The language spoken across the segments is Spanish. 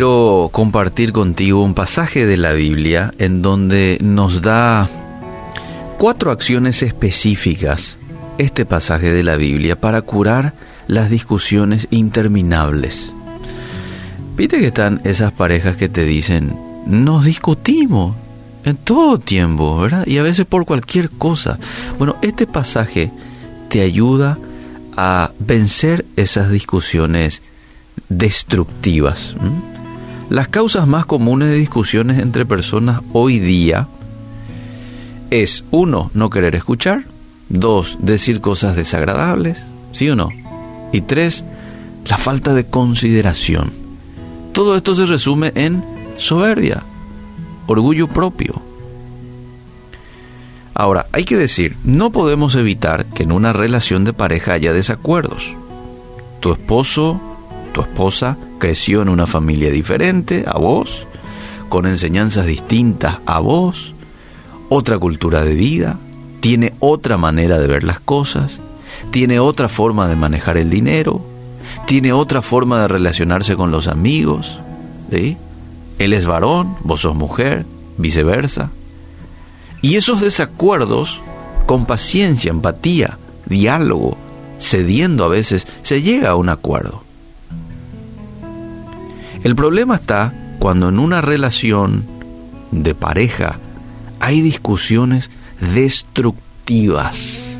quiero compartir contigo un pasaje de la Biblia en donde nos da cuatro acciones específicas este pasaje de la Biblia para curar las discusiones interminables. Viste que están esas parejas que te dicen, nos discutimos en todo tiempo, ¿verdad? Y a veces por cualquier cosa. Bueno, este pasaje te ayuda a vencer esas discusiones destructivas. Las causas más comunes de discusiones entre personas hoy día es, uno, no querer escuchar, dos, decir cosas desagradables, ¿sí o no? Y tres, la falta de consideración. Todo esto se resume en soberbia, orgullo propio. Ahora, hay que decir, no podemos evitar que en una relación de pareja haya desacuerdos. Tu esposo, tu esposa creció en una familia diferente a vos, con enseñanzas distintas a vos, otra cultura de vida, tiene otra manera de ver las cosas, tiene otra forma de manejar el dinero, tiene otra forma de relacionarse con los amigos, ¿sí? Él es varón, vos sos mujer, viceversa. Y esos desacuerdos, con paciencia, empatía, diálogo, cediendo a veces, se llega a un acuerdo. El problema está cuando en una relación de pareja hay discusiones destructivas.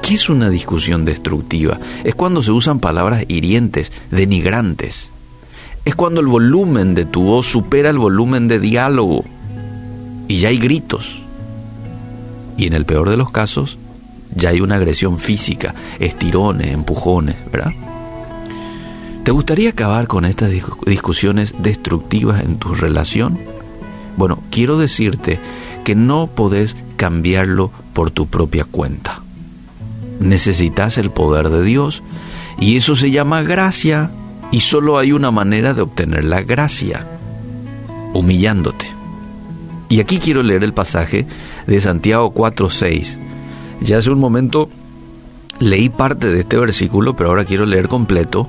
¿Qué es una discusión destructiva? Es cuando se usan palabras hirientes, denigrantes. Es cuando el volumen de tu voz supera el volumen de diálogo y ya hay gritos. Y en el peor de los casos, ya hay una agresión física, estirones, empujones, ¿verdad? ¿Te gustaría acabar con estas discusiones destructivas en tu relación? Bueno, quiero decirte que no podés cambiarlo por tu propia cuenta. Necesitas el poder de Dios y eso se llama gracia y solo hay una manera de obtener la gracia, humillándote. Y aquí quiero leer el pasaje de Santiago 4:6. Ya hace un momento leí parte de este versículo, pero ahora quiero leer completo.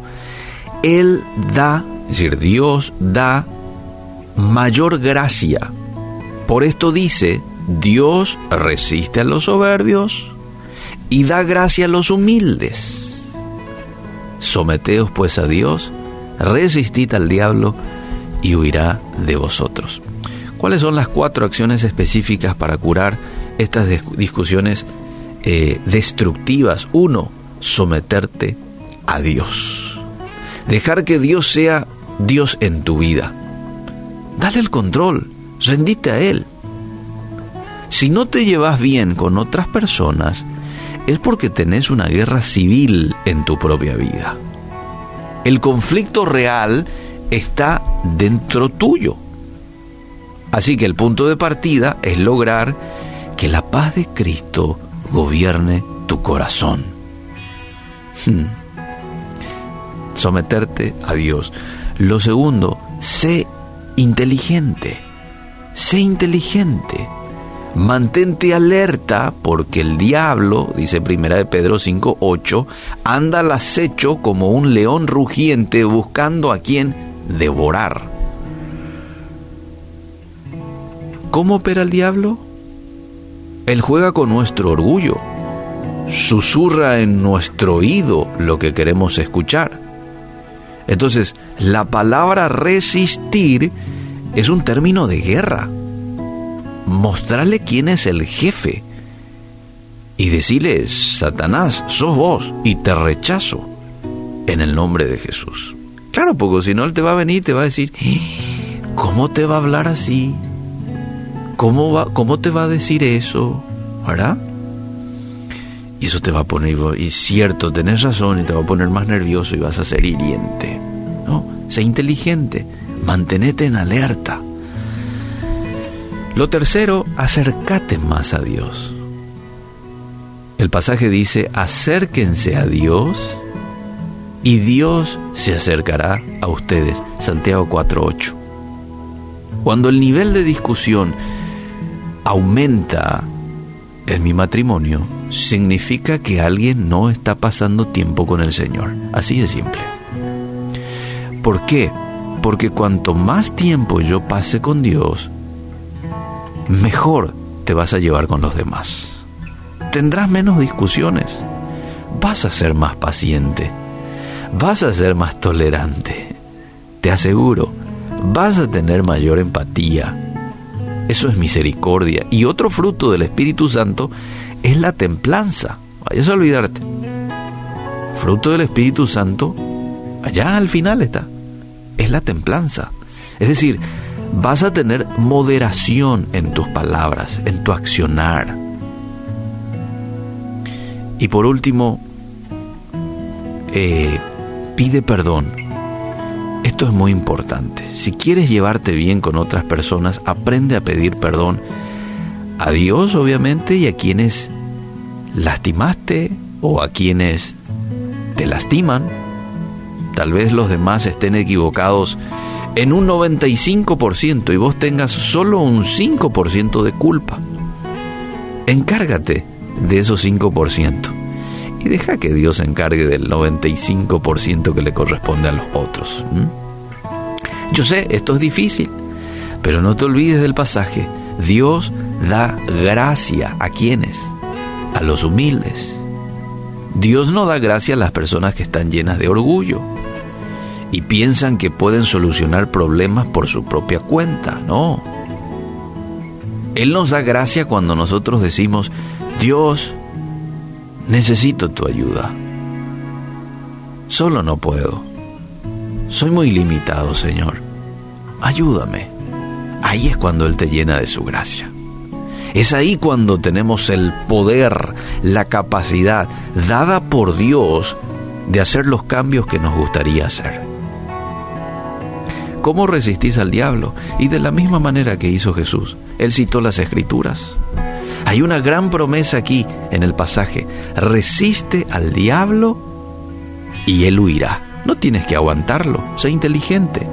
Él da, es decir, Dios da mayor gracia. Por esto dice, Dios resiste a los soberbios y da gracia a los humildes. Someteos pues a Dios, resistid al diablo y huirá de vosotros. ¿Cuáles son las cuatro acciones específicas para curar estas discusiones eh, destructivas? Uno, someterte a Dios. Dejar que Dios sea Dios en tu vida. Dale el control, rendite a Él. Si no te llevas bien con otras personas, es porque tenés una guerra civil en tu propia vida. El conflicto real está dentro tuyo. Así que el punto de partida es lograr que la paz de Cristo gobierne tu corazón. Hmm. Someterte a Dios. Lo segundo, sé inteligente. Sé inteligente. Mantente alerta porque el diablo, dice Primera de Pedro 5:8, anda al acecho como un león rugiente buscando a quien devorar. ¿Cómo opera el diablo? Él juega con nuestro orgullo, susurra en nuestro oído lo que queremos escuchar. Entonces, la palabra resistir es un término de guerra mostrarle quién es el jefe y decirle, Satanás, sos vos y te rechazo en el nombre de Jesús. Claro, porque si no, él te va a venir y te va a decir, ¿cómo te va a hablar así? ¿Cómo, va, cómo te va a decir eso? ¿Verdad? Y eso te va a poner, y cierto, tenés razón, y te va a poner más nervioso y vas a ser hiriente. ¿no? Sé inteligente, mantenete en alerta. Lo tercero, acércate más a Dios. El pasaje dice, acérquense a Dios y Dios se acercará a ustedes. Santiago 4.8. Cuando el nivel de discusión aumenta en mi matrimonio, significa que alguien no está pasando tiempo con el Señor. Así de simple. ¿Por qué? Porque cuanto más tiempo yo pase con Dios, mejor te vas a llevar con los demás. Tendrás menos discusiones. Vas a ser más paciente. Vas a ser más tolerante. Te aseguro, vas a tener mayor empatía. Eso es misericordia. Y otro fruto del Espíritu Santo es la templanza. Vayas a olvidarte. Fruto del Espíritu Santo, allá al final está, es la templanza. Es decir, vas a tener moderación en tus palabras, en tu accionar. Y por último, eh, pide perdón. Esto es muy importante. Si quieres llevarte bien con otras personas, aprende a pedir perdón a Dios, obviamente, y a quienes lastimaste o a quienes te lastiman. Tal vez los demás estén equivocados en un 95% y vos tengas solo un 5% de culpa. Encárgate de esos 5% y deja que Dios se encargue del 95% que le corresponde a los otros. Yo sé, esto es difícil, pero no te olvides del pasaje. Dios da gracia a quienes, a los humildes. Dios no da gracia a las personas que están llenas de orgullo y piensan que pueden solucionar problemas por su propia cuenta. No. Él nos da gracia cuando nosotros decimos, Dios, necesito tu ayuda. Solo no puedo. Soy muy limitado, Señor. Ayúdame. Ahí es cuando Él te llena de su gracia. Es ahí cuando tenemos el poder, la capacidad dada por Dios de hacer los cambios que nos gustaría hacer. ¿Cómo resistís al diablo? Y de la misma manera que hizo Jesús. Él citó las escrituras. Hay una gran promesa aquí en el pasaje. Resiste al diablo y él huirá. No tienes que aguantarlo, sé inteligente.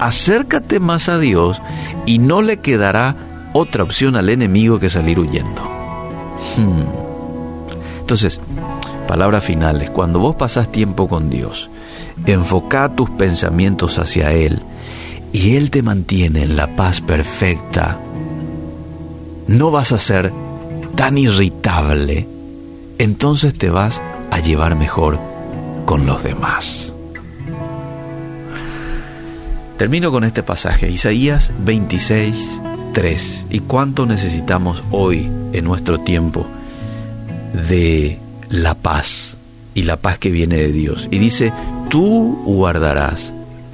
Acércate más a Dios y no le quedará otra opción al enemigo que salir huyendo. Hmm. Entonces, palabras finales, cuando vos pasás tiempo con Dios, enfoca tus pensamientos hacia Él y Él te mantiene en la paz perfecta, no vas a ser tan irritable, entonces te vas a llevar mejor con los demás. Termino con este pasaje, Isaías 26, 3. ¿Y cuánto necesitamos hoy en nuestro tiempo de la paz y la paz que viene de Dios? Y dice, tú guardarás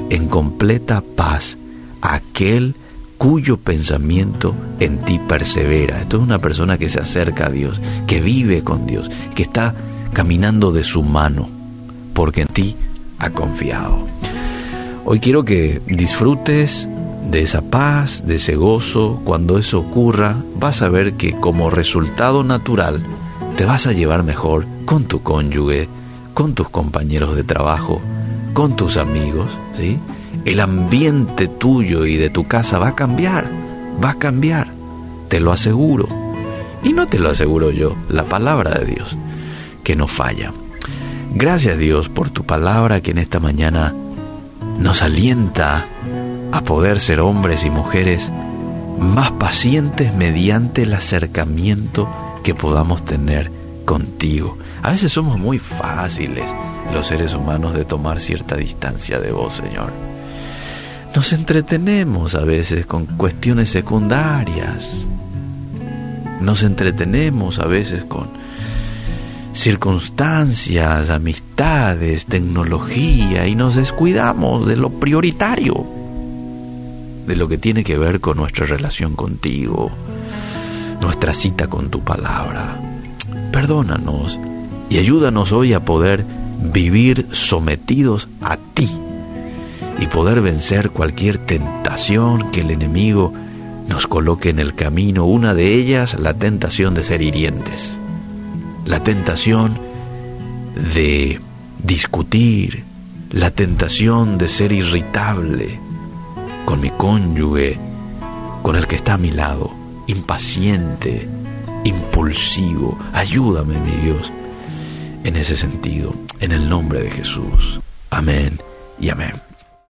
en completa paz aquel cuyo pensamiento en ti persevera. Esto es una persona que se acerca a Dios, que vive con Dios, que está caminando de su mano, porque en ti ha confiado. Hoy quiero que disfrutes de esa paz, de ese gozo. Cuando eso ocurra, vas a ver que como resultado natural te vas a llevar mejor con tu cónyuge, con tus compañeros de trabajo, con tus amigos, ¿sí? El ambiente tuyo y de tu casa va a cambiar, va a cambiar, te lo aseguro. Y no te lo aseguro yo, la palabra de Dios, que no falla. Gracias Dios por tu palabra que en esta mañana nos alienta a poder ser hombres y mujeres más pacientes mediante el acercamiento que podamos tener contigo. A veces somos muy fáciles los seres humanos de tomar cierta distancia de vos, Señor. Nos entretenemos a veces con cuestiones secundarias. Nos entretenemos a veces con circunstancias, amistades, tecnología y nos descuidamos de lo prioritario, de lo que tiene que ver con nuestra relación contigo, nuestra cita con tu palabra. Perdónanos y ayúdanos hoy a poder vivir sometidos a ti y poder vencer cualquier tentación que el enemigo nos coloque en el camino, una de ellas la tentación de ser hirientes, la tentación de discutir, la tentación de ser irritable con mi cónyuge, con el que está a mi lado, impaciente, impulsivo. Ayúdame, mi Dios, en ese sentido, en el nombre de Jesús. Amén y amén.